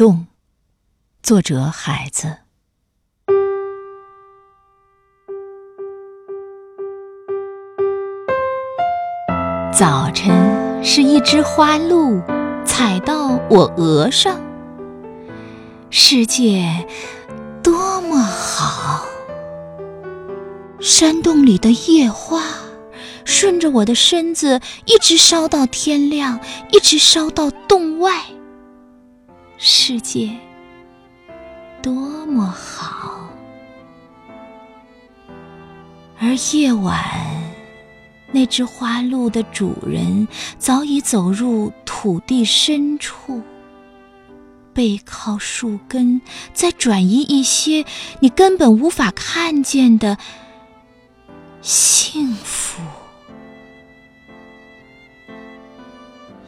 动，作者海子。早晨是一只花鹿踩到我额上，世界多么好！山洞里的夜花顺着我的身子一直烧到天亮，一直烧到洞外。世界多么好，而夜晚，那只花鹿的主人早已走入土地深处，背靠树根，在转移一些你根本无法看见的幸福。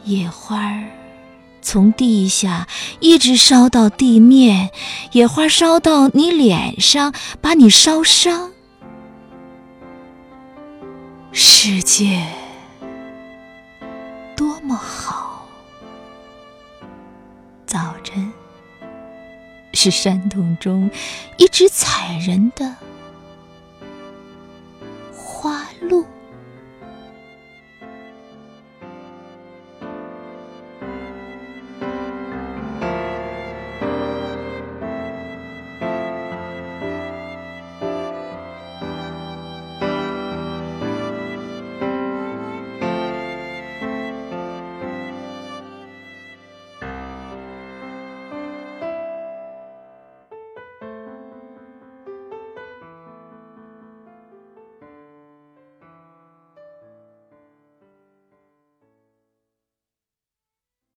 野花儿。从地下一直烧到地面野花烧到你脸上把你烧伤。世界多么好早晨是山洞中一只踩人的花鹿。